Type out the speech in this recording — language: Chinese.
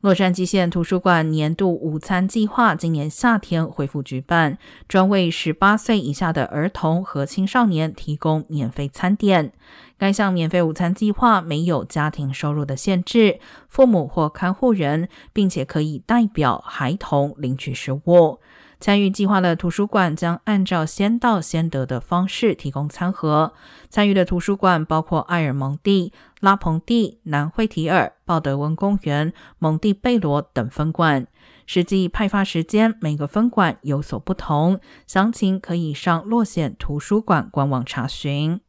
洛杉矶县图书馆年度午餐计划今年夏天恢复举办，专为十八岁以下的儿童和青少年提供免费餐点。该项免费午餐计划没有家庭收入的限制，父母或看护人，并且可以代表孩童领取食物。参与计划的图书馆将按照先到先得的方式提供餐盒。参与的图书馆包括艾尔蒙蒂、拉蓬蒂、南惠提尔、鲍德温公园、蒙蒂贝罗等分馆。实际派发时间每个分馆有所不同，详情可以上洛县图书馆官网查询。